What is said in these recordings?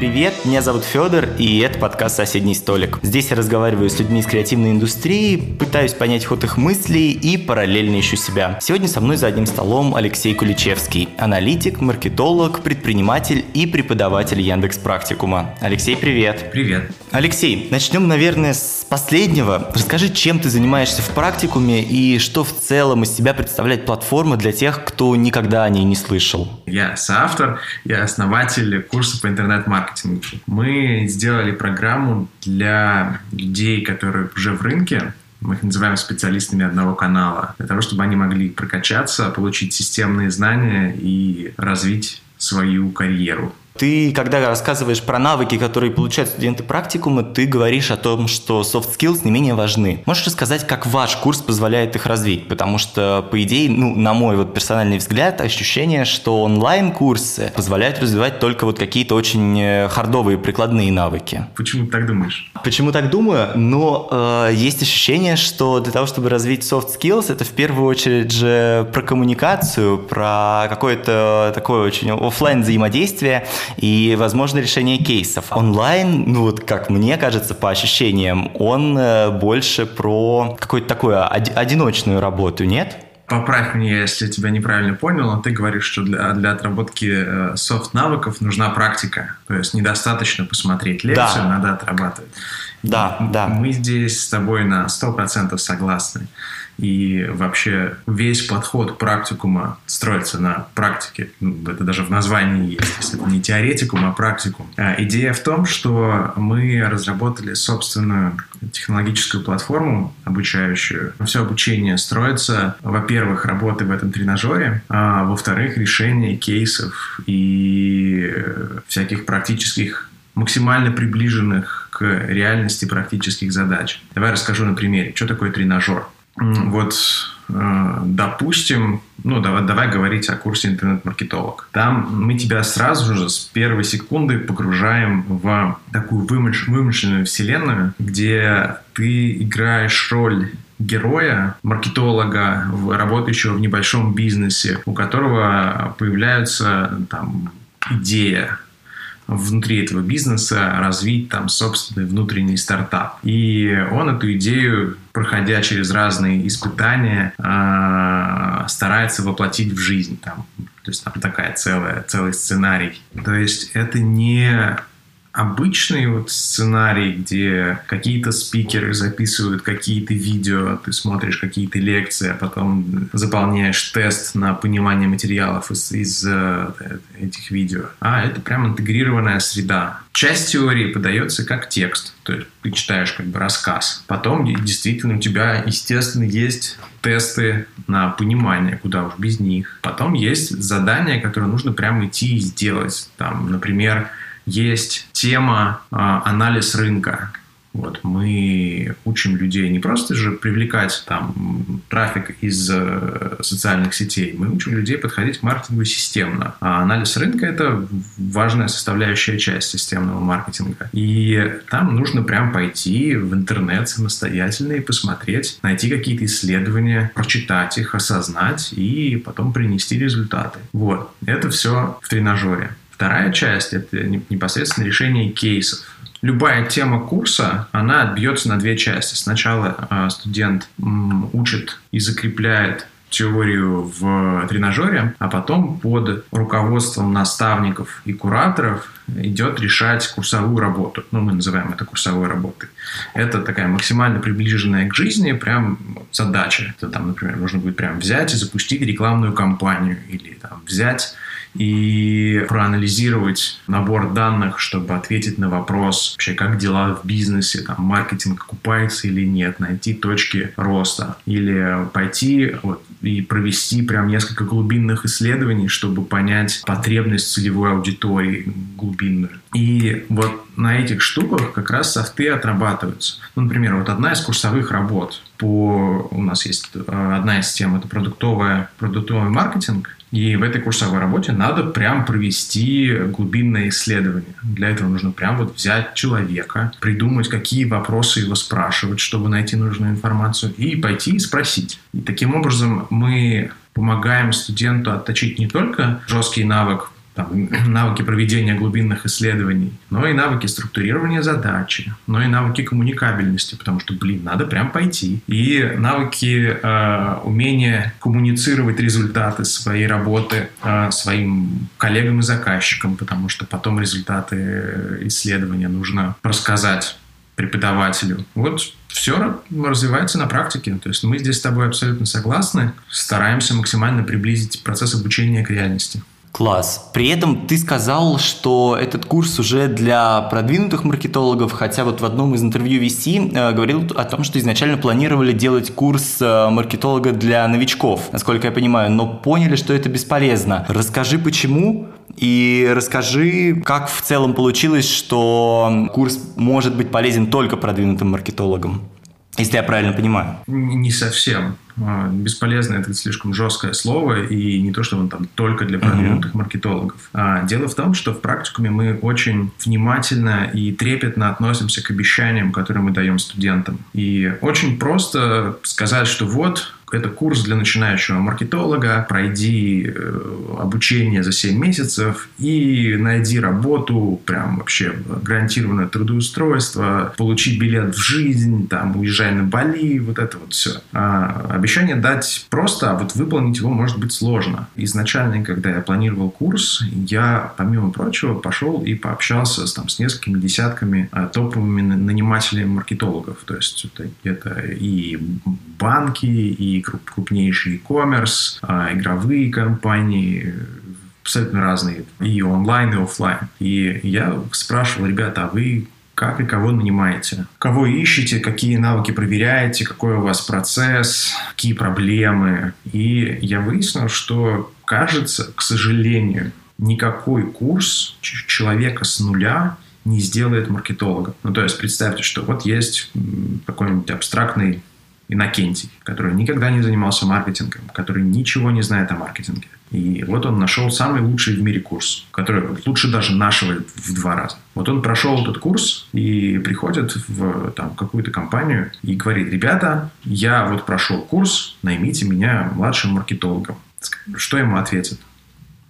привет! Меня зовут Федор, и это подкаст «Соседний столик». Здесь я разговариваю с людьми из креативной индустрии, пытаюсь понять ход их мыслей и параллельно ищу себя. Сегодня со мной за одним столом Алексей Куличевский, аналитик, маркетолог, предприниматель и преподаватель Яндекс Практикума. Алексей, привет! Привет! Алексей, начнем, наверное, с последнего. Расскажи, чем ты занимаешься в практикуме и что в целом из себя представляет платформа для тех, кто никогда о ней не слышал. Я соавтор, я основатель курса по интернет-маркетингу. Мы сделали программу для людей, которые уже в рынке, мы их называем специалистами одного канала, для того, чтобы они могли прокачаться, получить системные знания и развить свою карьеру. Ты, когда рассказываешь про навыки, которые получают студенты практикума, ты говоришь о том, что soft skills не менее важны. Можешь рассказать, как ваш курс позволяет их развить? Потому что, по идее, ну, на мой вот персональный взгляд, ощущение, что онлайн-курсы позволяют развивать только вот какие-то очень э, хардовые прикладные навыки. Почему ты так думаешь? Почему так думаю? Но э, есть ощущение, что для того, чтобы развить soft skills, это в первую очередь же про коммуникацию, про какое-то такое очень офлайн взаимодействие, и, возможно, решение кейсов. Онлайн, ну вот как мне кажется, по ощущениям, он э, больше про какую-то такую одиночную работу, нет? Поправь меня, если я тебя неправильно понял, но ты говоришь, что для, для отработки софт-навыков э, нужна практика. То есть недостаточно посмотреть лекцию, да. надо отрабатывать. Да, да. Мы здесь с тобой на 100% согласны. И вообще весь подход практикума строится на практике. Ну, это даже в названии есть. Если это не теоретикум, а практикум. А идея в том, что мы разработали собственную технологическую платформу обучающую. Все обучение строится, во-первых, работы в этом тренажере, а во-вторых, решение кейсов и всяких практических максимально приближенных к реальности практических задач. Давай расскажу на примере, что такое тренажер. Вот, э, допустим, ну, давай, давай говорить о курсе интернет-маркетолог. Там мы тебя сразу же с первой секунды погружаем в такую вымышленную вселенную, где ты играешь роль героя, маркетолога, работающего в небольшом бизнесе, у которого появляется там идея, внутри этого бизнеса развить там собственный внутренний стартап. И он эту идею, проходя через разные испытания, а, старается воплотить в жизнь. Там, то есть там такая целая, целый сценарий. То есть это не обычный вот сценарий, где какие-то спикеры записывают какие-то видео, ты смотришь какие-то лекции, а потом заполняешь тест на понимание материалов из, из э, этих видео. А это прям интегрированная среда. Часть теории подается как текст, то есть ты читаешь как бы рассказ. Потом действительно у тебя, естественно, есть тесты на понимание, куда уж без них. Потом есть задания, которые нужно прямо идти и сделать. Там, например, есть тема а, анализ рынка. Вот, мы учим людей не просто же привлекать там трафик из э, социальных сетей, мы учим людей подходить к маркетингу системно. А анализ рынка – это важная составляющая часть системного маркетинга. И там нужно прям пойти в интернет самостоятельно и посмотреть, найти какие-то исследования, прочитать их, осознать и потом принести результаты. Вот, это все в тренажере. Вторая часть – это непосредственно решение кейсов. Любая тема курса, она отбьется на две части. Сначала э, студент учит и закрепляет теорию в тренажере, а потом под руководством наставников и кураторов идет решать курсовую работу. Ну, мы называем это курсовой работой. Это такая максимально приближенная к жизни прям задача. Это там, например, нужно будет прям взять и запустить рекламную кампанию или там, взять и проанализировать набор данных, чтобы ответить на вопрос вообще, как дела в бизнесе, там, маркетинг окупается или нет, найти точки роста. Или пойти вот, и провести прям несколько глубинных исследований, чтобы понять потребность целевой аудитории глубинную. И вот на этих штуках как раз софты отрабатываются. Ну, например, вот одна из курсовых работ по... У нас есть э, одна из тем, это продуктовая, продуктовый маркетинг. И в этой курсовой работе надо прям провести глубинное исследование. Для этого нужно прям вот взять человека, придумать, какие вопросы его спрашивать, чтобы найти нужную информацию, и пойти и спросить. И таким образом мы помогаем студенту отточить не только жесткий навык там, навыки проведения глубинных исследований, но и навыки структурирования задачи, но и навыки коммуникабельности, потому что, блин, надо прям пойти. И навыки э, умения коммуницировать результаты своей работы э, своим коллегам и заказчикам, потому что потом результаты исследования нужно рассказать преподавателю. Вот все развивается на практике. То есть мы здесь с тобой абсолютно согласны. Стараемся максимально приблизить процесс обучения к реальности. Класс. При этом ты сказал, что этот курс уже для продвинутых маркетологов, хотя вот в одном из интервью VC э, говорил о том, что изначально планировали делать курс э, маркетолога для новичков, насколько я понимаю, но поняли, что это бесполезно. Расскажи, почему, и расскажи, как в целом получилось, что курс может быть полезен только продвинутым маркетологам. Если я правильно понимаю. Не совсем. А, бесполезно это слишком жесткое слово, и не то, что он там только для продвинутых uh-huh. маркетологов. А дело в том, что в практикуме мы очень внимательно и трепетно относимся к обещаниям, которые мы даем студентам. И очень просто сказать, что вот это курс для начинающего маркетолога, пройди э, обучение за 7 месяцев и найди работу, прям вообще гарантированное трудоустройство, получи билет в жизнь, там, уезжай на Бали, вот это вот все. А обещание дать просто, а вот выполнить его может быть сложно. Изначально, когда я планировал курс, я, помимо прочего, пошел и пообщался с, там, с несколькими десятками а, топовыми нанимателями маркетологов. То есть это, это и банки, и крупнейший e-commerce, а, игровые компании, абсолютно разные, и онлайн, и офлайн. И я спрашивал, ребята, а вы как и кого нанимаете, кого ищете, какие навыки проверяете, какой у вас процесс, какие проблемы. И я выяснил, что, кажется, к сожалению, никакой курс человека с нуля не сделает маркетолога. Ну, то есть представьте, что вот есть какой-нибудь абстрактный Иннокентий, который никогда не занимался маркетингом, который ничего не знает о маркетинге. И вот он нашел самый лучший в мире курс, который лучше даже нашего в два раза. Вот он прошел этот курс и приходит в там, какую-то компанию и говорит, ребята, я вот прошел курс, наймите меня младшим маркетологом. Что ему ответят?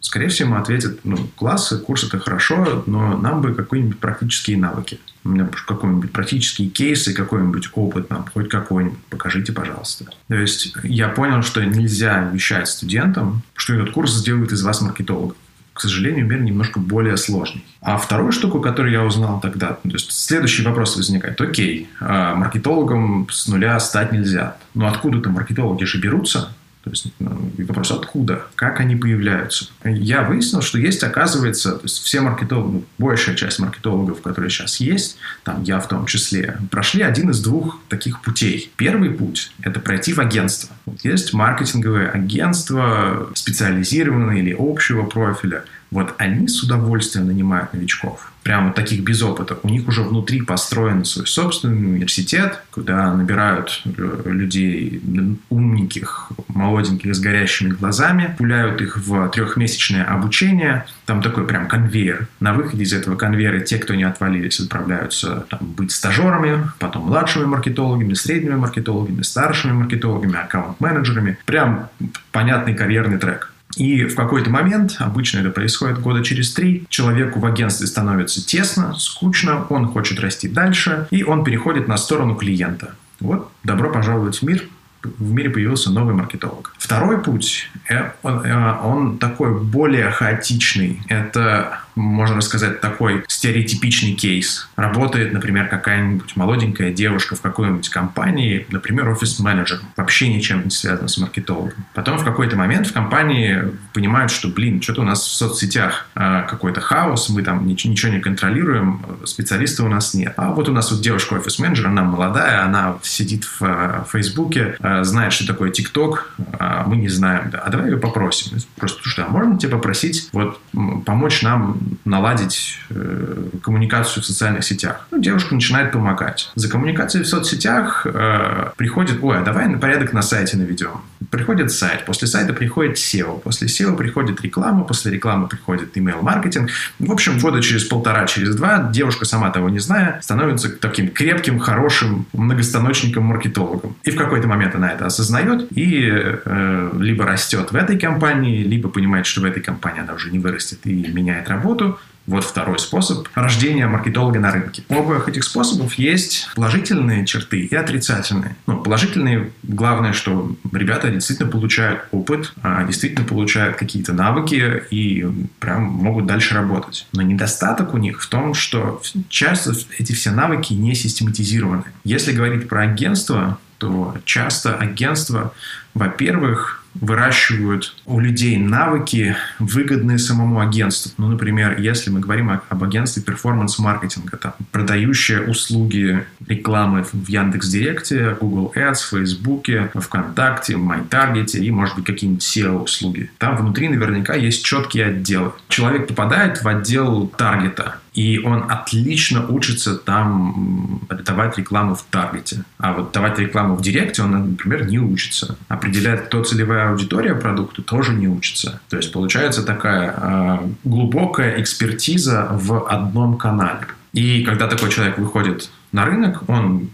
Скорее всего, ему ответят, ну, класс, курс это хорошо, но нам бы какие-нибудь практические навыки. Меня какой-нибудь практические кейсы, какой-нибудь опыт нам, хоть какой-нибудь, покажите, пожалуйста. То есть я понял, что нельзя вещать студентам, что этот курс сделает из вас маркетолога. К сожалению, мир немножко более сложный. А вторую штуку, которую я узнал тогда, то есть следующий вопрос возникает. Окей, а маркетологом с нуля стать нельзя. Но откуда-то маркетологи же берутся, то есть ну, вопрос, откуда, как они появляются. Я выяснил, что есть, оказывается, то есть все маркетологи, ну, большая часть маркетологов, которые сейчас есть, там я в том числе, прошли один из двух таких путей. Первый путь – это пройти в агентство. Вот есть маркетинговые агентства, специализированные или общего профиля – вот они с удовольствием нанимают новичков. Прямо таких без опыта. У них уже внутри построен свой собственный университет, куда набирают э, людей умненьких, молоденьких, с горящими глазами, пуляют их в трехмесячное обучение. Там такой прям конвейер. На выходе из этого конвейера те, кто не отвалились, отправляются там, быть стажерами, потом младшими маркетологами, средними маркетологами, старшими маркетологами, аккаунт-менеджерами. Прям понятный карьерный трек. И в какой-то момент, обычно это происходит года через три, человеку в агентстве становится тесно, скучно, он хочет расти дальше, и он переходит на сторону клиента. Вот, добро пожаловать в мир, в мире появился новый маркетолог. Второй путь, э, он, э, он такой более хаотичный. Это можно сказать, такой стереотипичный кейс. Работает, например, какая-нибудь молоденькая девушка в какой-нибудь компании, например, офис-менеджер, вообще ничем не связан с маркетологом. Потом в какой-то момент в компании понимают, что, блин, что-то у нас в соцсетях э, какой-то хаос, мы там ничего не контролируем, специалиста у нас нет. А вот у нас вот девушка офис-менеджер, она молодая, она сидит в Фейсбуке, знает, что такое ТикТок, а мы не знаем. Да. А давай ее попросим. Просто, что, а можно тебя попросить вот помочь нам наладить э, коммуникацию в социальных сетях. Ну, девушка начинает помогать. За коммуникацией в соцсетях э, приходит, ой, а давай на порядок на сайте наведем. Приходит сайт, после сайта приходит SEO, после SEO приходит реклама, после рекламы приходит email-маркетинг. В общем, года через полтора, через два девушка, сама того не зная, становится таким крепким, хорошим многостаночником-маркетологом. И в какой-то момент она это осознает и э, либо растет в этой компании, либо понимает, что в этой компании она уже не вырастет и меняет работу, вот второй способ рождения маркетолога на рынке. У обоих этих способов есть положительные черты и отрицательные. Ну, положительные, главное, что ребята действительно получают опыт, а, действительно получают какие-то навыки и прям могут дальше работать. Но недостаток у них в том, что часто эти все навыки не систематизированы. Если говорить про агентство, то часто агентство, во-первых, выращивают у людей навыки, выгодные самому агентству. Ну, например, если мы говорим об агентстве перформанс-маркетинга, там, продающие услуги рекламы в Яндекс.Директе, Google Ads, Фейсбуке, ВКонтакте, MyTarget и, может быть, какие-нибудь SEO-услуги. Там внутри наверняка есть четкие отделы. Человек попадает в отдел таргета, и он отлично учится там давать рекламу в таргете. А вот давать рекламу в директе он, например, не учится. Определять, кто целевая аудитория продукта, тоже не учится. То есть получается такая э, глубокая экспертиза в одном канале. И когда такой человек выходит на рынок, он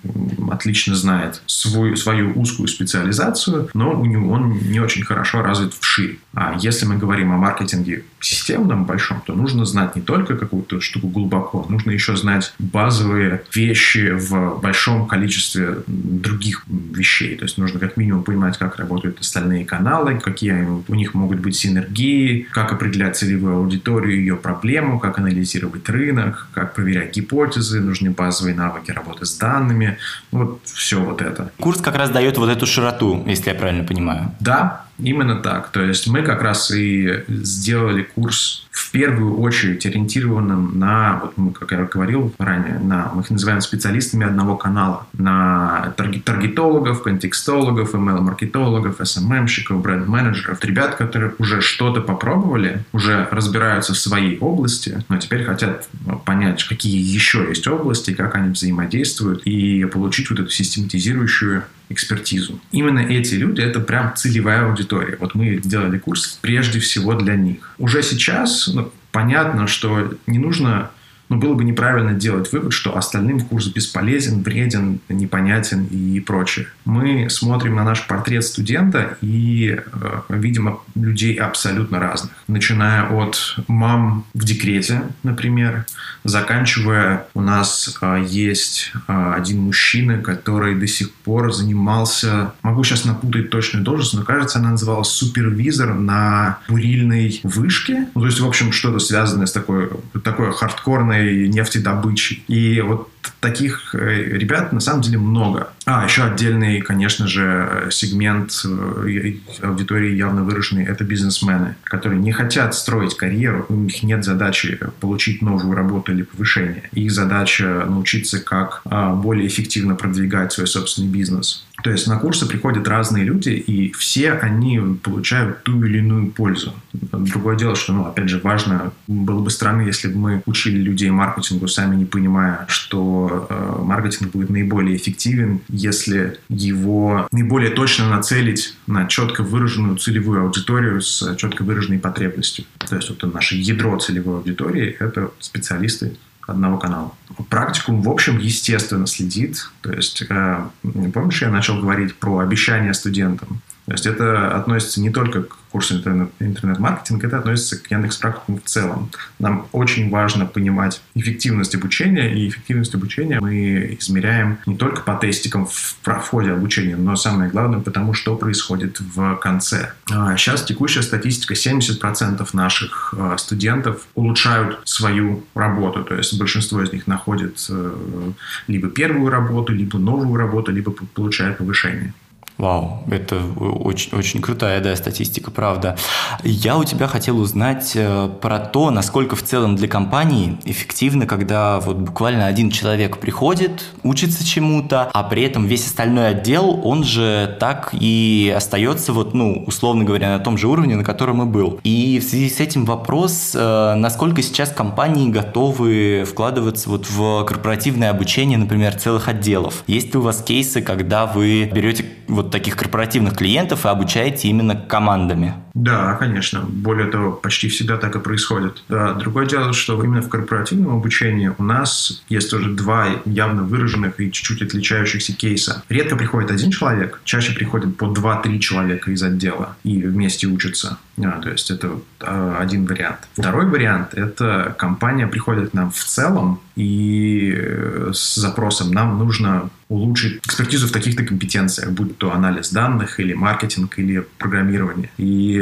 отлично знает свою, свою узкую специализацию, но у него он не очень хорошо развит вширь. А если мы говорим о маркетинге системном большом, то нужно знать не только какую-то штуку глубоко, нужно еще знать базовые вещи в большом количестве других вещей. То есть нужно как минимум понимать, как работают остальные каналы, какие у них могут быть синергии, как определять целевую аудиторию, ее проблему, как анализировать рынок, как проверять гипотезы, нужны базовые навыки работы с данными, вот все вот это. Курс как раз дает вот эту широту, если я правильно понимаю. Да, именно так. То есть мы как раз и сделали курс в первую очередь ориентированным на, вот мы, как я говорил ранее, на, мы их называем специалистами одного канала, на таргетологов, контекстологов, email-маркетологов, SMM-щиков, бренд-менеджеров, ребят, которые уже что-то попробовали, уже разбираются в своей области, но теперь хотят понять, какие еще есть области, как они взаимодействуют, и получить вот эту систематизирующую экспертизу. Именно эти люди — это прям целевая аудитория. Вот мы сделали курс прежде всего для них. Уже сейчас ну, понятно, что не нужно но было бы неправильно делать вывод, что остальным курс бесполезен, вреден, непонятен и прочее. Мы смотрим на наш портрет студента и э, видим людей абсолютно разных. Начиная от мам в декрете, например, заканчивая у нас э, есть э, один мужчина, который до сих пор занимался, могу сейчас напутать точную должность, но кажется, она называлась супервизор на бурильной вышке. Ну, то есть, в общем, что-то связанное с такой, такой хардкорной крупной нефтедобычей. И вот таких э, ребят на самом деле много. А, еще отдельный, конечно же, сегмент э, аудитории явно выраженный – это бизнесмены, которые не хотят строить карьеру, у них нет задачи получить новую работу или повышение. Их задача научиться, как а, более эффективно продвигать свой собственный бизнес. То есть на курсы приходят разные люди, и все они получают ту или иную пользу. Другое дело, что, ну, опять же, важно, было бы странно, если бы мы учили людей маркетингу, сами не понимая, что э, маркетинг будет наиболее эффективен, если его наиболее точно нацелить на четко выраженную целевую аудиторию с четко выраженной потребностью. То есть вот наше ядро целевой аудитории – это специалисты одного канала. Практикум, в общем, естественно следит. То есть, э, помнишь, я начал говорить про обещания студентам? То есть это относится не только к курсу интернет, интернет-маркетинг, это относится к Яндекс практикуму в целом. Нам очень важно понимать эффективность обучения, и эффективность обучения мы измеряем не только по тестикам в проходе обучения, но самое главное, потому что происходит в конце. Сейчас а текущая статистика, 70% наших а, студентов улучшают свою работу, то есть большинство из них находит э, либо первую работу, либо новую работу, либо получают повышение. Вау, это очень, очень крутая, да, статистика, правда. Я у тебя хотел узнать э, про то, насколько в целом для компании эффективно, когда вот буквально один человек приходит, учится чему-то, а при этом весь остальной отдел, он же так и остается вот, ну, условно говоря, на том же уровне, на котором и был. И в связи с этим вопрос, э, насколько сейчас компании готовы вкладываться вот в корпоративное обучение, например, целых отделов? Есть ли у вас кейсы, когда вы берете вот вот таких корпоративных клиентов и обучаете именно командами. Да, конечно. Более того, почти всегда так и происходит. Да, другое дело, что именно в корпоративном обучении у нас есть тоже два явно выраженных и чуть-чуть отличающихся кейса. Редко приходит один человек, чаще приходит по два-три человека из отдела и вместе учатся. А, то есть это а, один вариант. Второй вариант – это компания приходит к нам в целом и э, с запросом нам нужно улучшить экспертизу в таких-то компетенциях, будь то анализ данных или маркетинг или программирование. И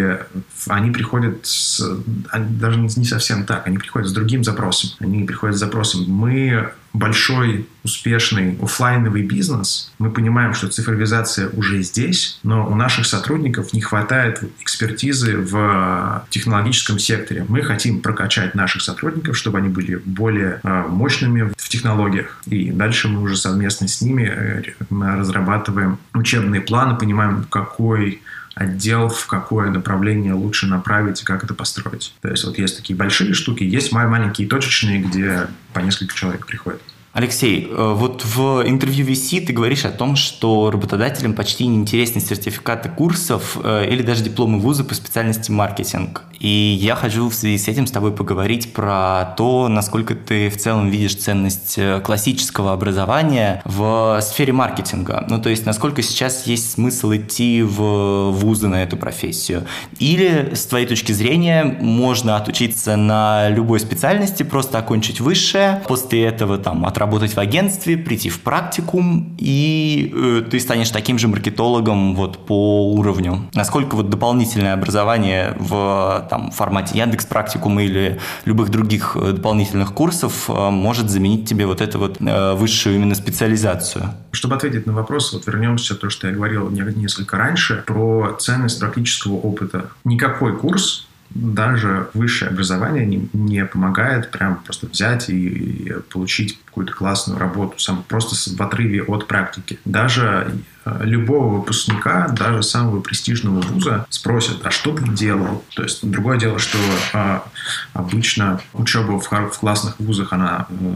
они приходят с, они даже не совсем так, они приходят с другим запросом. Они приходят с запросом, мы большой, успешный офлайновый бизнес, мы понимаем, что цифровизация уже здесь, но у наших сотрудников не хватает экспертизы в технологическом секторе. Мы хотим прокачать наших сотрудников, чтобы они были более э, мощными в технологиях. И дальше мы уже совместно с ними э, разрабатываем учебные планы, понимаем, какой отдел, в какое направление лучше направить и как это построить. То есть вот есть такие большие штуки, есть маленькие точечные, где по несколько человек приходит. Алексей, э, вот в интервью VC ты говоришь о том, что работодателям почти не интересны сертификаты курсов э, или даже дипломы вуза по специальности маркетинг. И я хочу в связи с этим с тобой поговорить про то, насколько ты в целом видишь ценность э, классического образования в сфере маркетинга. Ну, то есть, насколько сейчас есть смысл идти в вузы на эту профессию. Или, с твоей точки зрения, можно отучиться на любой специальности, просто окончить высшее, после этого там отработать работать в агентстве, прийти в практикум, и э, ты станешь таким же маркетологом вот по уровню. Насколько вот дополнительное образование в там, формате Яндекс практикума или любых других э, дополнительных курсов э, может заменить тебе вот эту вот э, высшую именно специализацию? Чтобы ответить на вопрос, вот вернемся к то, что я говорил несколько раньше, про ценность практического опыта. Никакой курс даже высшее образование не, не помогает прям просто взять и, и получить какую-то классную работу, сам, просто в отрыве от практики. Даже э, любого выпускника, даже самого престижного вуза спросят, а что ты делал? То есть другое дело, что э, обычно учеба в, в классных вузах, она э,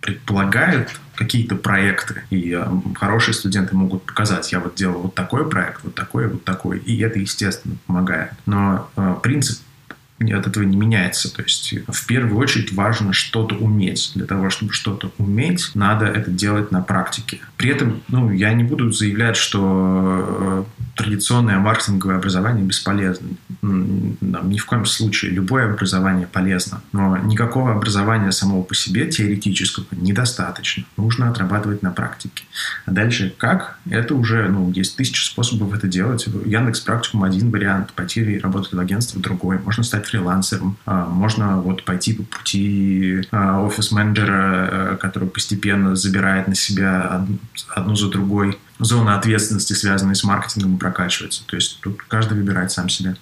предполагает какие-то проекты, и э, хорошие студенты могут показать, я вот делал вот такой проект, вот такой, вот такой, и это, естественно, помогает. Но э, принцип от этого не меняется. То есть в первую очередь важно что-то уметь. Для того, чтобы что-то уметь, надо это делать на практике. При этом ну, я не буду заявлять, что э, традиционное маркетинговое образование бесполезно. Ни в коем случае. Любое образование полезно. Но никакого образования самого по себе, теоретического, недостаточно. Нужно отрабатывать на практике. А дальше как? Это уже, ну, есть тысячи способов это делать. Яндекс Практикум один вариант, пойти работать в агентстве другой. Можно стать фрилансером. А, можно вот пойти по пути а, офис-менеджера, э, который постепенно забирает на себя одну за другой зоны ответственности, связанные с маркетингом, прокачивается. То есть тут каждый выбирает сам себя.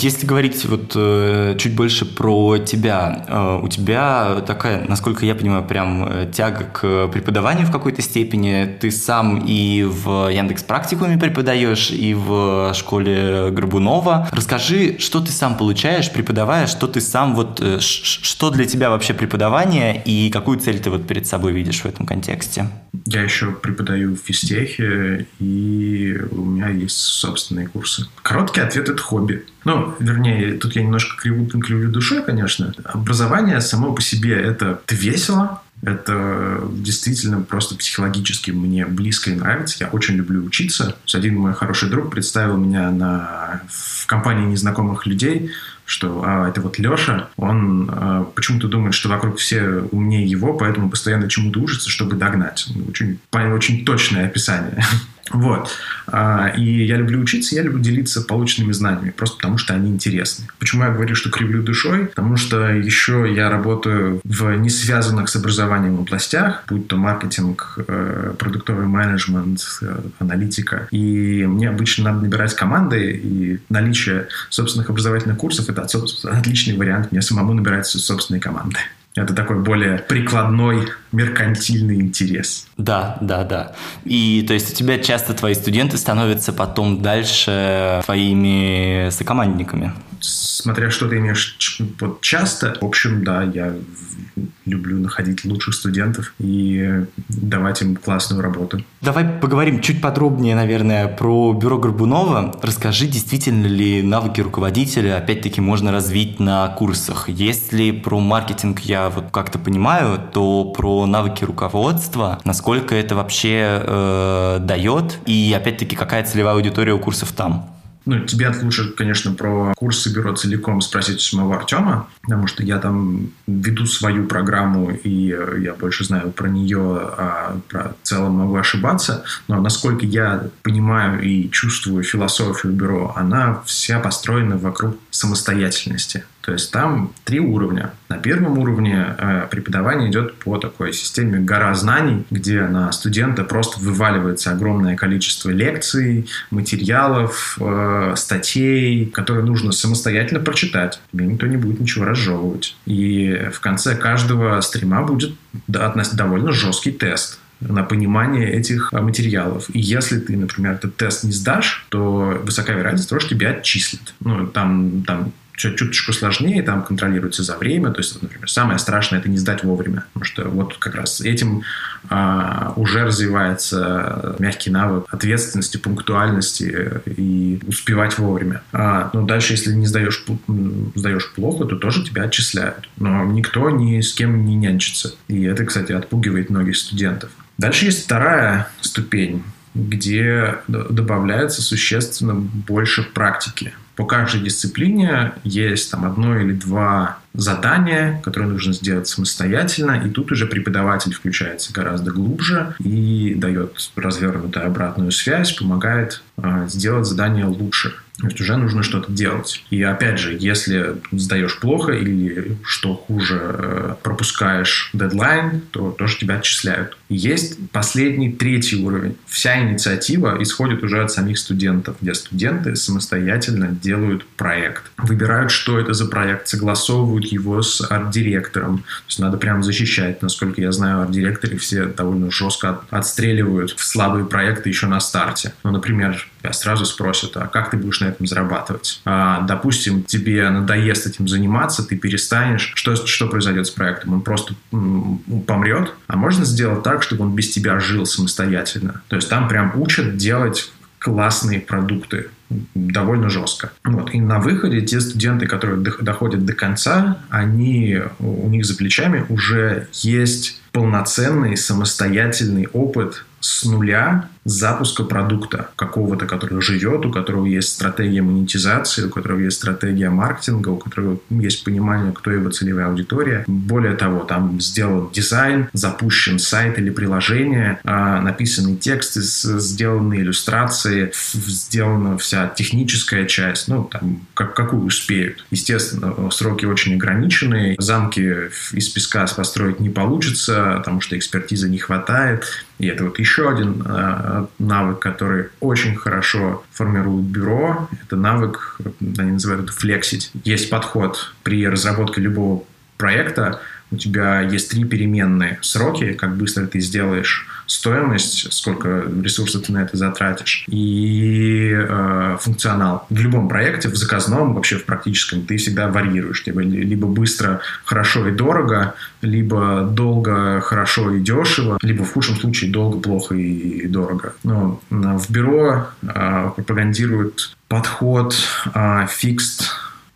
Если говорить вот э, чуть больше про тебя, э, у тебя такая, насколько я понимаю, прям тяга к преподаванию в какой-то степени. Ты сам и в Яндекс практикуме преподаешь, и в школе Горбунова. Расскажи, что ты сам получаешь, преподавая, что ты сам вот, что для тебя вообще преподавание и какую цель ты вот перед собой видишь в этом контексте? Я еще преподаю в физтехе, и у меня есть собственные курсы. Короткий ответ – это хобби. Ну, вернее, тут я немножко криву, кривлю душой, конечно. Образование само по себе – это весело, это действительно просто психологически мне близко и нравится. Я очень люблю учиться. Один мой хороший друг представил меня на, в компании незнакомых людей, что а, это вот Леша, он а, почему-то думает, что вокруг все умнее его, поэтому постоянно чему-то учится, чтобы догнать. Очень, очень точное описание. Вот. А, и я люблю учиться, я люблю делиться полученными знаниями, просто потому что они интересны. Почему я говорю, что кривлю душой? Потому что еще я работаю в не связанных с образованием областях, будь то маркетинг, э, продуктовый менеджмент, э, аналитика. И мне обычно надо набирать команды, и наличие собственных образовательных курсов – это отличный вариант мне самому набирать собственные команды. Это такой более прикладной, меркантильный интерес. Да, да, да. И то есть у тебя часто твои студенты становятся потом дальше твоими сокомандниками? смотря что ты имеешь вот часто, в общем, да, я люблю находить лучших студентов и давать им классную работу. Давай поговорим чуть подробнее, наверное, про бюро Горбунова. Расскажи, действительно ли навыки руководителя, опять-таки, можно развить на курсах? Если про маркетинг я вот как-то понимаю, то про навыки руководства, насколько это вообще э, дает, и опять-таки, какая целевая аудитория у курсов там? Ну, тебе лучше, конечно, про курсы бюро целиком спросить у самого Артема, потому что я там веду свою программу, и я больше знаю про нее, а про целом могу ошибаться. Но насколько я понимаю и чувствую философию бюро, она вся построена вокруг самостоятельности. То есть там три уровня. На первом уровне э, преподавание идет по такой системе гора знаний, где на студента просто вываливается огромное количество лекций, материалов, э, статей, которые нужно самостоятельно прочитать. Тебе никто не будет ничего разжевывать. И в конце каждого стрима будет довольно жесткий тест на понимание этих а, материалов. И если ты, например, этот тест не сдашь, то высокая вероятность того, что тебя отчислят. Ну, там, там чуточку сложнее, там контролируется за время. То есть, например, самое страшное – это не сдать вовремя. Потому что вот как раз этим а, уже развивается мягкий навык ответственности, пунктуальности и успевать вовремя. А, но дальше, если не сдаешь, сдаешь плохо, то тоже тебя отчисляют. Но никто ни с кем не нянчится. И это, кстати, отпугивает многих студентов. Дальше есть вторая ступень где добавляется существенно больше практики. По каждой дисциплине есть там одно или два задания, которые нужно сделать самостоятельно, и тут уже преподаватель включается гораздо глубже и дает развернутую обратную связь, помогает сделать задание лучше. То есть уже нужно что-то делать. И опять же, если сдаешь плохо или, что хуже, э, пропускаешь дедлайн, то тоже тебя отчисляют. есть последний, третий уровень. Вся инициатива исходит уже от самих студентов, где студенты самостоятельно делают проект. Выбирают, что это за проект, согласовывают его с арт-директором. То есть надо прям защищать. Насколько я знаю, арт-директоры все довольно жестко отстреливают в слабые проекты еще на старте. Ну, например, сразу спросят, а как ты будешь на этом зарабатывать? А, допустим, тебе надоест этим заниматься, ты перестанешь. Что, что произойдет с проектом? Он просто помрет? А можно сделать так, чтобы он без тебя жил самостоятельно? То есть там прям учат делать классные продукты довольно жестко. Вот. И на выходе те студенты, которые доходят до конца, они, у них за плечами уже есть полноценный самостоятельный опыт с нуля запуска продукта какого-то, который живет, у которого есть стратегия монетизации, у которого есть стратегия маркетинга, у которого есть понимание, кто его целевая аудитория. Более того, там сделан дизайн, запущен сайт или приложение, а, написаны тексты, сделаны иллюстрации, сделана вся техническая часть, ну, там, как, какую успеют. Естественно, сроки очень ограниченные, замки из песка построить не получится, потому что экспертизы не хватает, и это вот еще один э, навык, который очень хорошо формирует бюро. Это навык, они называют это флексить. Есть подход при разработке любого проекта, у тебя есть три переменные сроки, как быстро ты сделаешь стоимость, сколько ресурсов ты на это затратишь, и э, функционал. В любом проекте, в заказном, вообще в практическом, ты всегда варьируешь. Типа, либо быстро, хорошо и дорого, либо долго, хорошо и дешево, либо в худшем случае долго, плохо и, дорого. Но в бюро э, пропагандируют подход э, fixed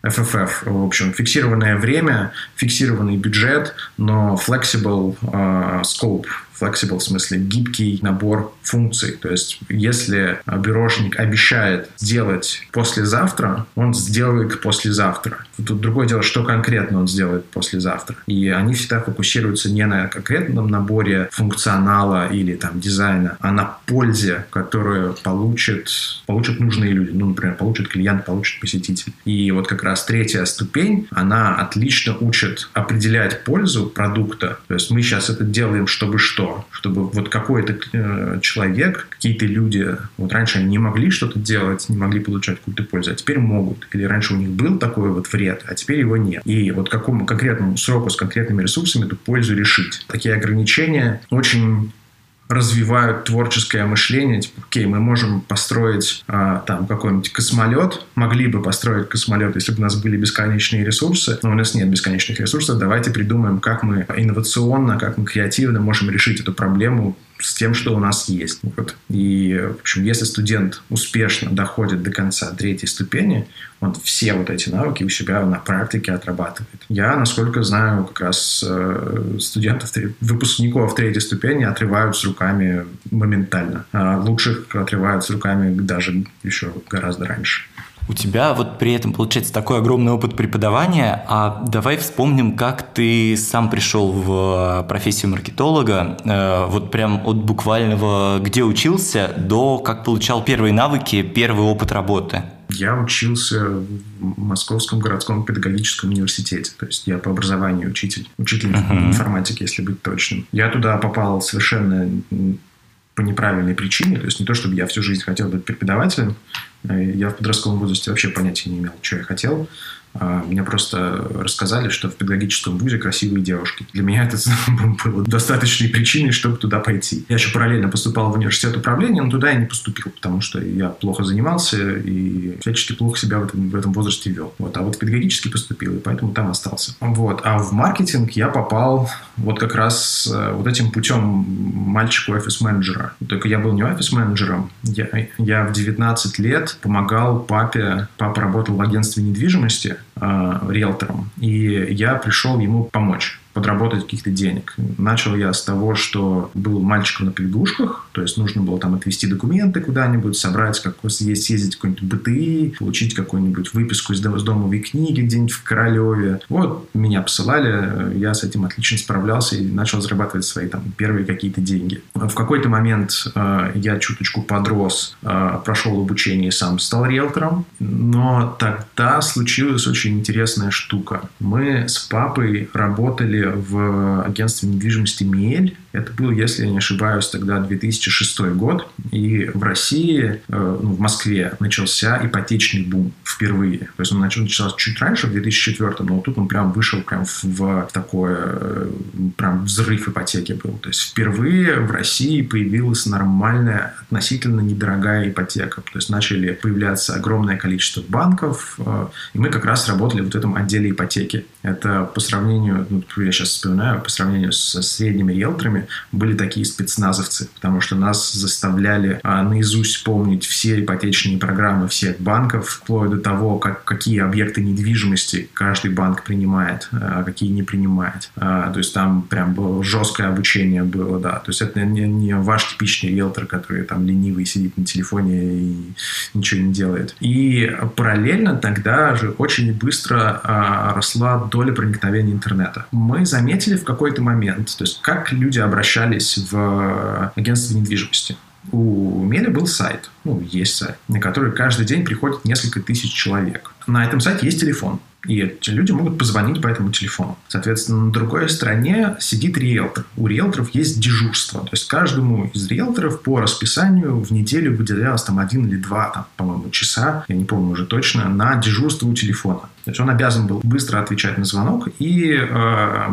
FFF, в общем, фиксированное время, фиксированный бюджет, но flexible uh, scope, flexible в смысле гибкий набор функций. То есть, если бюрошник обещает сделать послезавтра, он сделает послезавтра. Тут другое дело, что конкретно он сделает послезавтра. И они всегда фокусируются не на конкретном наборе функционала или там дизайна, а на пользе, которую получит, получат нужные люди. Ну, например, получит клиент, получит посетитель. И вот как раз третья ступень, она отлично учит определять пользу продукта. То есть мы сейчас это делаем, чтобы что? Чтобы вот какой-то э, человек, какие-то люди, вот раньше они не могли что-то делать, не могли получать какую-то пользу, а теперь могут. Или раньше у них был такой вот вред, а теперь его нет. И вот какому конкретному сроку с конкретными ресурсами эту пользу решить. Такие ограничения очень развивают творческое мышление. Типа, окей, мы можем построить а, там какой-нибудь космолет, могли бы построить космолет, если бы у нас были бесконечные ресурсы, но у нас нет бесконечных ресурсов. Давайте придумаем, как мы инновационно, как мы креативно можем решить эту проблему с тем, что у нас есть. Вот. И, в общем, если студент успешно доходит до конца третьей ступени, он все вот эти навыки у себя на практике отрабатывает. Я, насколько знаю, как раз э, студентов, выпускников третьей ступени отрывают с руками моментально. А лучших отрывают с руками даже еще гораздо раньше. У тебя вот при этом получается такой огромный опыт преподавания, а давай вспомним, как ты сам пришел в профессию маркетолога, э, вот прям от буквального где учился до как получал первые навыки, первый опыт работы. Я учился в Московском городском педагогическом университете. То есть я по образованию учитель, учитель uh-huh. информатики, если быть точным. Я туда попал совершенно по неправильной причине. То есть не то, чтобы я всю жизнь хотел быть преподавателем. Э, я в подростковом возрасте вообще понятия не имел, что я хотел. А, мне просто рассказали, что в педагогическом вузе красивые девушки. Для меня это было достаточной причиной, чтобы туда пойти. Я еще параллельно поступал в университет управления, но туда я не поступил, потому что я плохо занимался и всячески плохо себя в этом, в этом возрасте вел. Вот. А вот в педагогический поступил, и поэтому там остался. Вот. А в маркетинг я попал вот как раз э, вот этим путем мальчику офис-менеджера. Только я был не офис-менеджером. Я, я в 19 лет помогал папе. Папа работал в агентстве недвижимости риэлтором. И я пришел ему помочь подработать каких-то денег. Начал я с того, что был мальчиком на побегушках, то есть нужно было там отвезти документы куда-нибудь, собрать, как съездить в какой-нибудь БТИ, получить какую-нибудь выписку из домовой книги где-нибудь в Королеве. Вот меня посылали, я с этим отлично справлялся и начал зарабатывать свои там первые какие-то деньги. В какой-то момент э, я чуточку подрос, э, прошел обучение сам стал риэлтором, но тогда случилась очень интересная штука. Мы с папой работали в агентстве недвижимости «Миэль». Это был, если я не ошибаюсь, тогда 2006 год. И в России, э, ну, в Москве начался ипотечный бум впервые. То есть он начался чуть раньше, в 2004, но тут он прям вышел прям в, в такое, э, прям взрыв ипотеки был. То есть впервые в России появилась нормальная, относительно недорогая ипотека. То есть начали появляться огромное количество банков, э, и мы как раз работали в вот этом отделе ипотеки. Это по сравнению, ну, я сейчас вспоминаю, по сравнению со средними риэлторами, были такие спецназовцы, потому что нас заставляли а, наизусть помнить все ипотечные программы всех банков, вплоть до того, как, какие объекты недвижимости каждый банк принимает, а какие не принимает. А, то есть там прям было жесткое обучение было, да. То есть это не, не ваш типичный риэлтор, который там ленивый сидит на телефоне и ничего не делает. И параллельно тогда же очень быстро а, росла доля проникновения интернета. Мы заметили в какой-то момент, то есть как люди обращались в агентство недвижимости. У Меля был сайт, ну, есть сайт, на который каждый день приходит несколько тысяч человек. На этом сайте есть телефон. И эти люди могут позвонить по этому телефону. Соответственно, на другой стороне сидит риэлтор. У риэлторов есть дежурство. То есть каждому из риэлторов по расписанию в неделю выделялось там один или два, там, по-моему, часа, я не помню уже точно, на дежурство у телефона. То есть он обязан был быстро отвечать на звонок и э,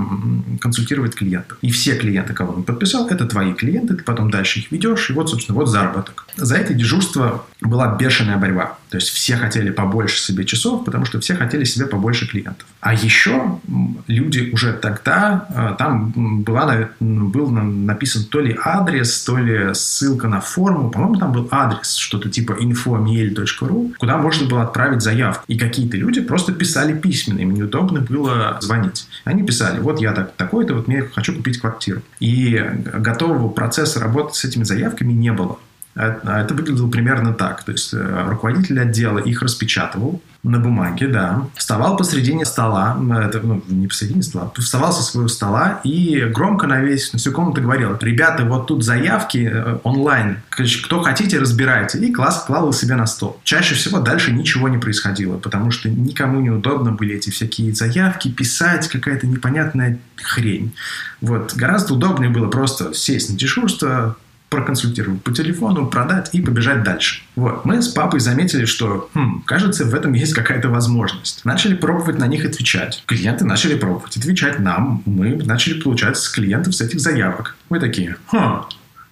консультировать клиентов. И все клиенты, кого он подписал, это твои клиенты, ты потом дальше их ведешь, и вот, собственно, вот заработок. За это дежурство была бешеная борьба. То есть все хотели побольше себе часов, потому что все хотели себе побольше клиентов. А еще люди уже тогда, э, там была, был написан то ли адрес, то ли ссылка на форму, по-моему, там был адрес, что-то типа info.miel.ru, куда можно было отправить заявку. И какие-то люди просто писали письменно, им неудобно было звонить. Они писали, вот я так, такой-то, вот мне хочу купить квартиру. И готового процесса работы с этими заявками не было. А это выглядело примерно так. То есть э, руководитель отдела их распечатывал на бумаге, да. Вставал посредине стола, это, ну, не посредине стола, вставал со своего стола и громко на весь, на всю комнату говорил, ребята, вот тут заявки э, онлайн, кто хотите, разбирайте. И класс клал себе на стол. Чаще всего дальше ничего не происходило, потому что никому не удобно были эти всякие заявки, писать, какая-то непонятная хрень. Вот. Гораздо удобнее было просто сесть на дежурство, проконсультировать по телефону, продать и побежать дальше. Вот. Мы с папой заметили, что, хм, кажется, в этом есть какая-то возможность. Начали пробовать на них отвечать. Клиенты начали пробовать отвечать нам. Мы начали получать с клиентов с этих заявок. Мы такие, хм,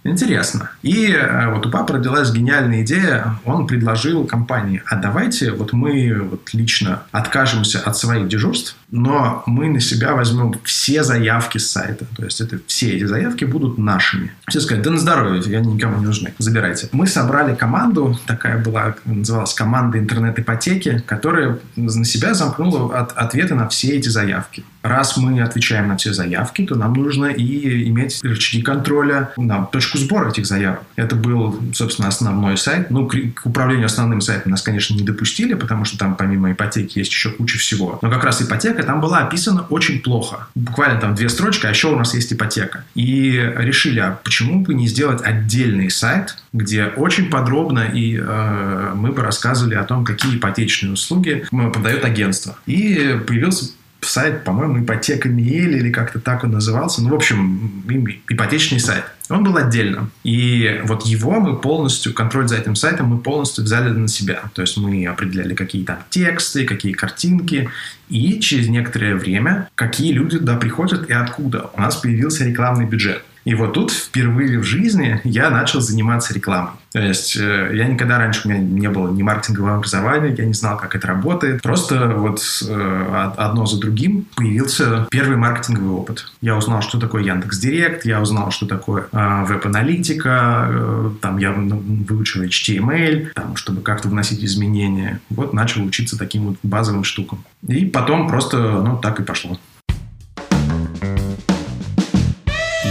Интересно. И э, вот у папы родилась гениальная идея. Он предложил компании, а давайте вот мы вот лично откажемся от своих дежурств, но мы на себя возьмем все заявки с сайта. То есть это все эти заявки будут нашими. Все сказали, да на здоровье, я никому не нужны, забирайте. Мы собрали команду, такая была, называлась команда интернет-ипотеки, которая на себя замкнула от, ответы на все эти заявки. Раз мы отвечаем на все заявки, то нам нужно и иметь рычаги контроля на точку сбора этих заявок. Это был, собственно, основной сайт. Ну, к управлению основным сайтом нас, конечно, не допустили, потому что там помимо ипотеки есть еще куча всего. Но как раз ипотека там была описана очень плохо. Буквально там две строчки, а еще у нас есть ипотека. И решили, а почему бы не сделать отдельный сайт, где очень подробно и э, мы бы рассказывали о том, какие ипотечные услуги продает агентство. И появился сайт, по-моему, ипотека Миель или как-то так он назывался. Ну, в общем, ипотечный сайт. Он был отдельно. И вот его мы полностью, контроль за этим сайтом мы полностью взяли на себя. То есть мы определяли, какие там тексты, какие картинки. И через некоторое время, какие люди туда приходят и откуда. У нас появился рекламный бюджет. И вот тут впервые в жизни я начал заниматься рекламой. То есть э, я никогда раньше, у меня не было ни маркетингового образования, я не знал, как это работает. Просто вот э, одно за другим появился первый маркетинговый опыт. Я узнал, что такое Яндекс Директ, я узнал, что такое э, веб-аналитика, там я выучил HTML, там, чтобы как-то вносить изменения. Вот начал учиться таким вот базовым штукам. И потом просто, ну, так и пошло.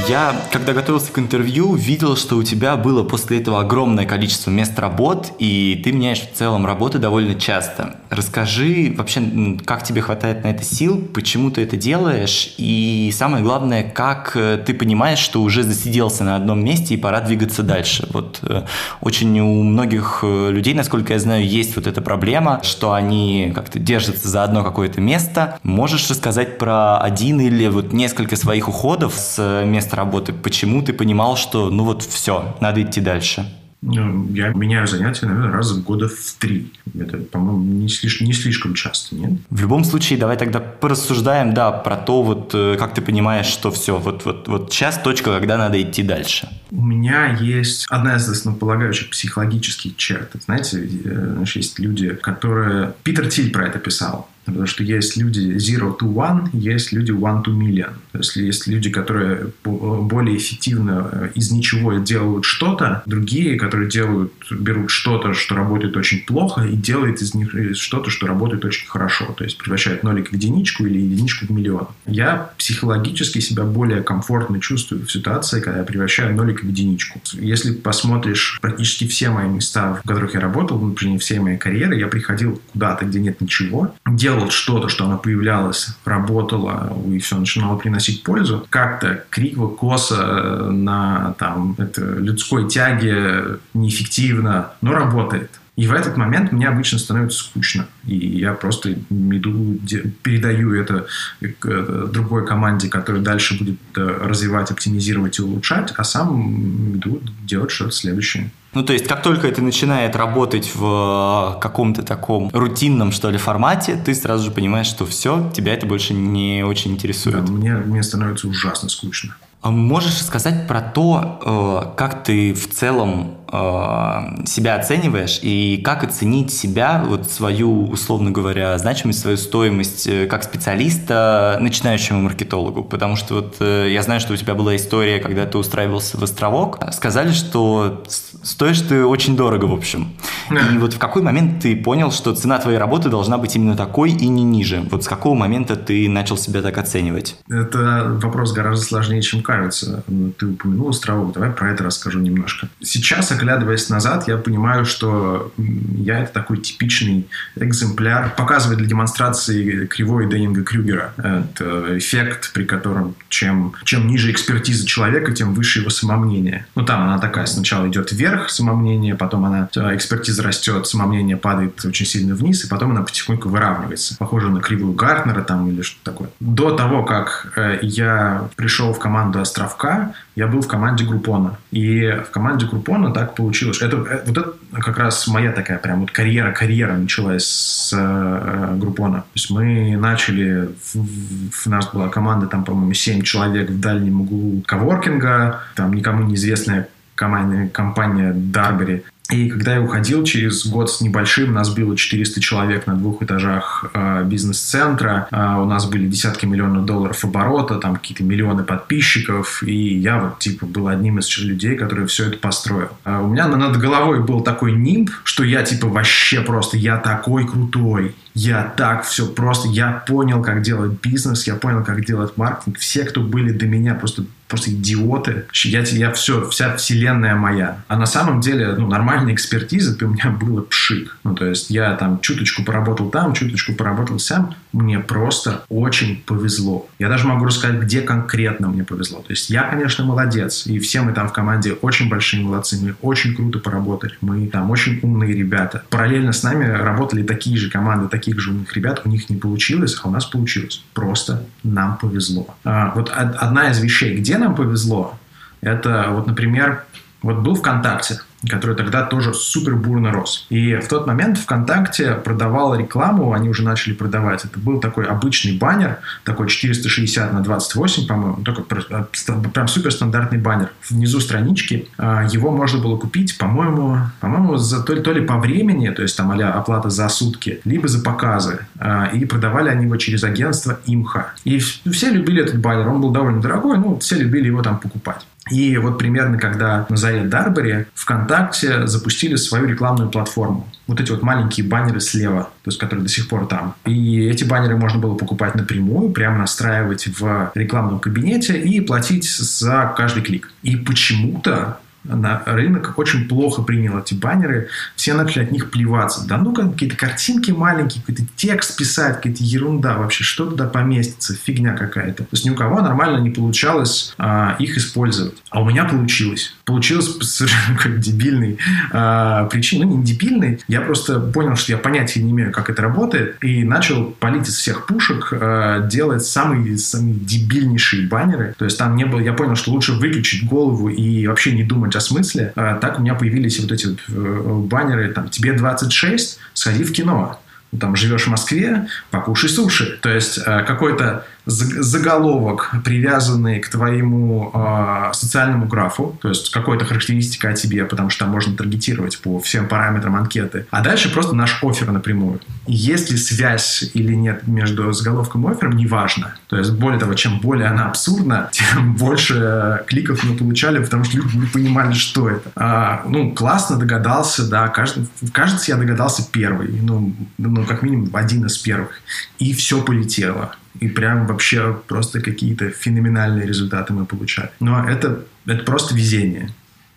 Я, когда готовился к интервью, видел, что у тебя было после этого огромное количество мест работ, и ты меняешь в целом работы довольно часто. Расскажи вообще, как тебе хватает на это сил, почему ты это делаешь, и самое главное, как э, ты понимаешь, что уже засиделся на одном месте и пора двигаться дальше. Вот э, очень у многих э, людей, насколько я знаю, есть вот эта проблема, что они как-то держатся за одно какое-то место. Можешь рассказать про один или вот несколько своих уходов с места работы, почему ты понимал, что ну вот все, надо идти дальше? Ну, я меняю занятия, наверное, раз в года в три. Это, по-моему, не слишком, не слишком часто, нет? В любом случае, давай тогда порассуждаем, да, про то, вот э, как ты понимаешь, что все, вот, вот, вот сейчас точка, когда надо идти дальше. У меня есть одна из основополагающих психологических черт. Знаете, э, есть люди, которые... Питер Тиль про это писал Потому что есть люди zero to one, есть люди one to million. То есть есть люди, которые более эффективно э, из ничего делают что-то, другие, которые делают, берут что-то, что работает очень плохо, и делают из них э, что-то, что работает очень хорошо. То есть превращают нолик в единичку или единичку в миллион. Я психологически себя более комфортно чувствую в ситуации, когда я превращаю нолик в единичку. Если посмотришь практически все мои места, в которых я работал, на протяжении всей моей карьеры, я приходил куда-то, где нет ничего, делал делал что-то, что она появлялась, работала, и все начинало приносить пользу, как-то криво, косо, на там, это, людской тяге неэффективно, но работает. И в этот момент мне обычно становится скучно. И я просто иду, передаю это другой команде, которая дальше будет э, развивать, оптимизировать и улучшать, а сам иду делать что-то следующее. Ну, то есть, как только это начинает работать в э, каком-то таком рутинном, что ли, формате, ты сразу же понимаешь, что все, тебя это больше не очень интересует. Да, мне, мне становится ужасно скучно. А можешь сказать про то, как ты в целом э, себя оцениваешь и как оценить себя, вот свою, условно говоря, значимость, свою стоимость э, как специалиста начинающему маркетологу. Потому что вот э, я знаю, что у тебя была история, когда ты устраивался в Островок. Сказали, что стоишь ты очень дорого, в общем. И вот в какой момент ты понял, что цена твоей работы должна быть именно такой и не ниже? Вот с какого момента ты начал себя так оценивать? Это вопрос гораздо сложнее, чем кажется. Ты упомянул Островок, давай про это расскажу немножко. Сейчас оглядываясь назад, я понимаю, что я это такой типичный экземпляр. Показывает для демонстрации кривой Деннинга Крюгера. Это эффект, при котором чем, чем ниже экспертиза человека, тем выше его самомнение. Ну, там она такая, сначала идет вверх самомнение, потом она, э, экспертиза растет, самомнение падает очень сильно вниз, и потом она потихоньку выравнивается. Похоже на кривую Гартнера там или что-то такое. До того, как э, я пришел в команду Островка, я был в команде Группона. И в команде Группона так получилось. Это, э, вот это как раз моя такая прям вот карьера, карьера началась с э, Группона. То есть мы начали, в, в, у нас была команда, там, по-моему, 7 человек в дальнем углу коворкинга, там никому неизвестная компания, компания Дарбери. И когда я уходил, через год с небольшим нас было 400 человек на двух этажах э, бизнес-центра. Э, у нас были десятки миллионов долларов оборота, там какие-то миллионы подписчиков. И я вот типа был одним из людей, который все это построил. Э, у меня над головой был такой нимб, что я типа вообще просто, я такой крутой. Я так все просто, я понял, как делать бизнес, я понял, как делать маркетинг. Все, кто были до меня, просто просто идиоты. Я, я все, вся вселенная моя. А на самом деле, ну, нормальной экспертизы у меня было пшик. Ну, то есть я там чуточку поработал там, чуточку поработал сам. Мне просто очень повезло. Я даже могу рассказать, где конкретно мне повезло. То есть я, конечно, молодец. И все мы там в команде очень большие молодцы. Мы очень круто поработали. Мы там очень умные ребята. Параллельно с нами работали такие же команды, таких же умных ребят. У них не получилось, а у нас получилось. Просто нам повезло. А, вот одна из вещей, где нам повезло, это вот, например, вот был ВКонтакте который тогда тоже супер бурно рос. И в тот момент ВКонтакте продавал рекламу, они уже начали продавать. Это был такой обычный баннер, такой 460 на 28, по-моему, только прям супер стандартный баннер. Внизу странички а, его можно было купить, по-моему, по-моему, за то ли, то ли по времени, то есть там а оплата за сутки, либо за показы. А, и продавали они его через агентство Имха. И все любили этот баннер, он был довольно дорогой, ну, все любили его там покупать. И вот примерно когда на заре Дарбери ВКонтакте запустили свою рекламную платформу. Вот эти вот маленькие баннеры слева, то есть которые до сих пор там. И эти баннеры можно было покупать напрямую, прямо настраивать в рекламном кабинете и платить за каждый клик. И почему-то на рынок очень плохо принял эти баннеры, все начали от них плеваться. Да ну какие-то картинки маленькие, какой-то текст писать, какая-то ерунда вообще, что туда поместится, фигня какая-то. То есть ни у кого нормально не получалось а, их использовать. А у меня получилось. Получилось по совершенно как дебильной а, причине. Ну, не дебильной, я просто понял, что я понятия не имею, как это работает, и начал палить из всех пушек, а, делать самые, самые дебильнейшие баннеры. То есть там не было, я понял, что лучше выключить голову и вообще не думать смысле. А, так у меня появились вот эти вот э, баннеры, там, тебе 26, сходи в кино. Там живешь в Москве, покушай суши. То есть э, какой-то заголовок, привязанный к твоему э, социальному графу, то есть какой-то характеристика о тебе, потому что там можно таргетировать по всем параметрам анкеты. А дальше просто наш офер напрямую. Есть ли связь или нет между заголовком и оффером, неважно. То есть, более того, чем более она абсурдна, тем больше кликов мы получали, потому что люди не понимали, что это. А, ну, классно догадался, да, кажется, кажется, я догадался первый, ну, ну, как минимум один из первых. И все полетело и прям вообще просто какие-то феноменальные результаты мы получали. Но это, это просто везение.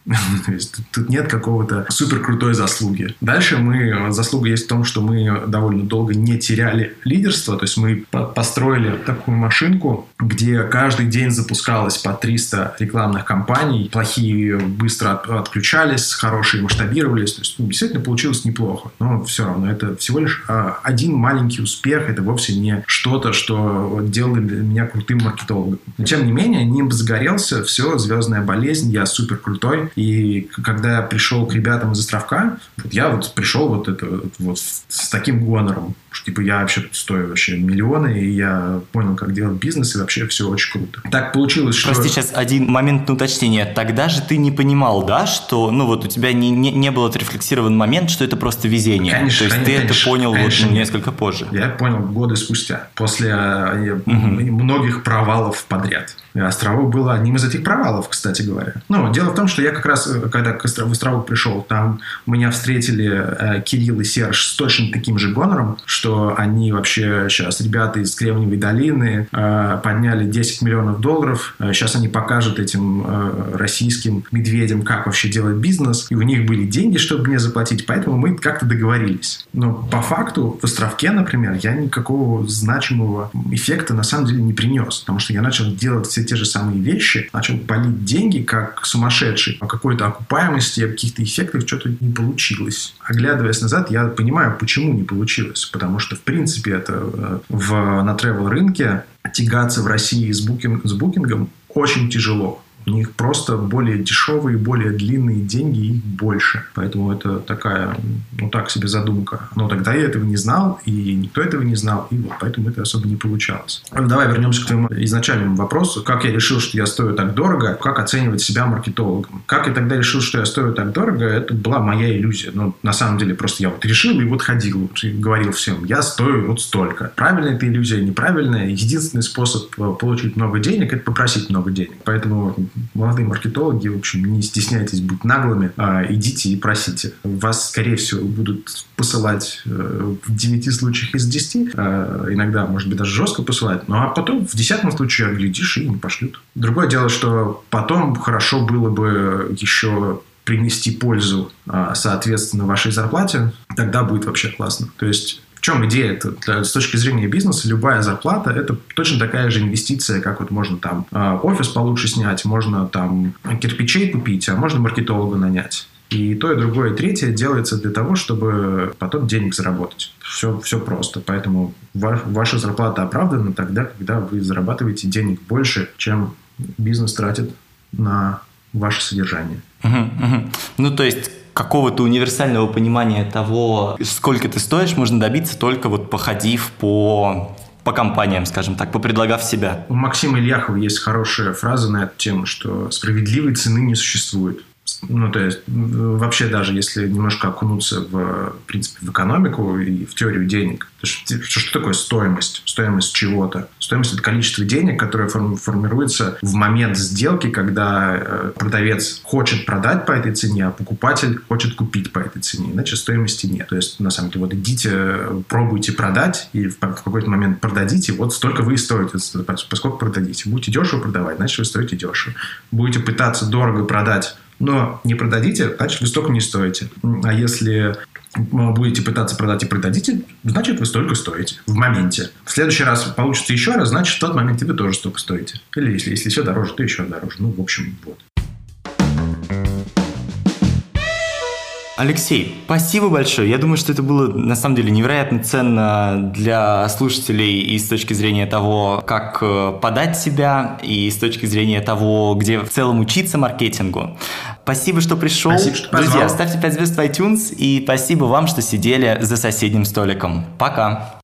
То есть тут нет какого-то супер крутой заслуги. Дальше мы, заслуга есть в том, что мы довольно долго не теряли лидерство, то есть мы построили такую машинку, где каждый день запускалось по 300 рекламных кампаний, плохие быстро отключались, хорошие масштабировались, то есть ну, действительно получилось неплохо, но все равно это всего лишь а, один маленький успех, это вовсе не что-то, что делало меня крутым маркетологом. Но тем не менее, нимб загорелся, все, звездная болезнь, я супер крутой, и когда я пришел к ребятам из островка, вот я вот пришел вот, это, вот с таким гонором. Что, типа, я вообще стою вообще миллионы, и я понял, как делать бизнес, и вообще все очень круто. Так получилось, что... Прости, сейчас один момент на уточнение. Тогда же ты не понимал, да, что, ну, вот у тебя не, не, не был отрефлексирован момент, что это просто везение. Конечно, То есть конечно, ты конечно, это понял конечно, вот несколько позже. Я понял годы спустя, после угу. многих провалов подряд. Островок был одним из этих провалов, кстати говоря. Ну, дело в том, что я как раз, э, когда к Острову, в Островок пришел, там меня встретили э, Кирилл и Серж с точно таким же гонором, что они вообще сейчас, ребята из Кремниевой долины, э, подняли 10 миллионов долларов. Э, сейчас они покажут этим э, российским медведям, как вообще делать бизнес. И у них были деньги, чтобы мне заплатить, поэтому мы как-то договорились. Но по факту в Островке, например, я никакого значимого эффекта на самом деле не принес, потому что я начал делать все те же самые вещи, начал полить деньги как сумасшедший. О какой-то окупаемости, о каких-то эффектах что-то не получилось. Оглядываясь назад, я понимаю, почему не получилось. Потому что, в принципе, это э, в, на travel рынке тягаться в России с, букинг, с букингом очень тяжело У них просто более дешевые, более длинные деньги, их больше. Поэтому это такая, ну так себе задумка. Но тогда я этого не знал, и никто этого не знал, и вот поэтому это особо не получалось. Давай вернемся к твоему изначальному вопросу. Как я решил, что я стою так дорого? Как оценивать себя маркетологом? Как я тогда решил, что я стою так дорого? Это была моя иллюзия. Ну, на самом деле, просто я вот решил и вот ходил, и говорил всем, я стою вот столько. Правильная это иллюзия, неправильная. Единственный способ э, получить много денег – это попросить много денег. Поэтому молодые маркетологи, в общем, не стесняйтесь быть наглыми, а идите и просите. Вас, скорее всего, будут посылать э, в 9 случаях из 10. Э, иногда, может быть, даже жестко посылать. Ну, а потом в десятом случае, глядишь, и не пошлют. Другое дело, что потом хорошо было бы еще принести пользу, а, соответственно, вашей зарплате, тогда будет вообще классно. То есть чем идея? Это, с точки зрения бизнеса любая зарплата – это точно такая же инвестиция, как вот можно там а, офис получше снять, можно там кирпичей купить, а можно маркетолога нанять. И то, и другое, и третье делается для того, чтобы потом денег заработать. Все, все просто. Поэтому ваша зарплата оправдана тогда, когда вы зарабатываете денег больше, чем бизнес тратит на ваше содержание. Угу, угу. Ну, то есть какого-то универсального понимания того, сколько ты стоишь, можно добиться только вот походив по по компаниям, скажем так, попредлагав себя. У Максима Ильяхова есть хорошая фраза на эту тему, что справедливой цены не существует. Ну, то есть, вообще даже если немножко окунуться в, в принципе, в экономику и в теорию денег, то что, что такое стоимость? Стоимость чего-то? Стоимость – это количество денег, которое формируется в момент сделки, когда э, продавец хочет продать по этой цене, а покупатель хочет купить по этой цене. Иначе стоимости нет. То есть, на самом деле, вот идите, пробуйте продать, и в, в какой-то момент продадите, вот столько вы и стоите, поскольку продадите. Будете дешево продавать, значит, вы стоите дешево. Будете пытаться дорого продать но не продадите, значит, вы столько не стоите. А если будете пытаться продать и продадите, значит, вы столько стоите в моменте. В следующий раз получится еще раз, значит, в тот момент вы тоже столько стоите. Или если, если еще дороже, то еще дороже. Ну, в общем, вот. Алексей, спасибо большое. Я думаю, что это было на самом деле невероятно ценно для слушателей и с точки зрения того, как э, подать себя, и с точки зрения того, где в целом учиться маркетингу. Спасибо, что пришел. Спасибо, что Друзья, ставьте 5 звезд в iTunes, и спасибо вам, что сидели за соседним столиком. Пока.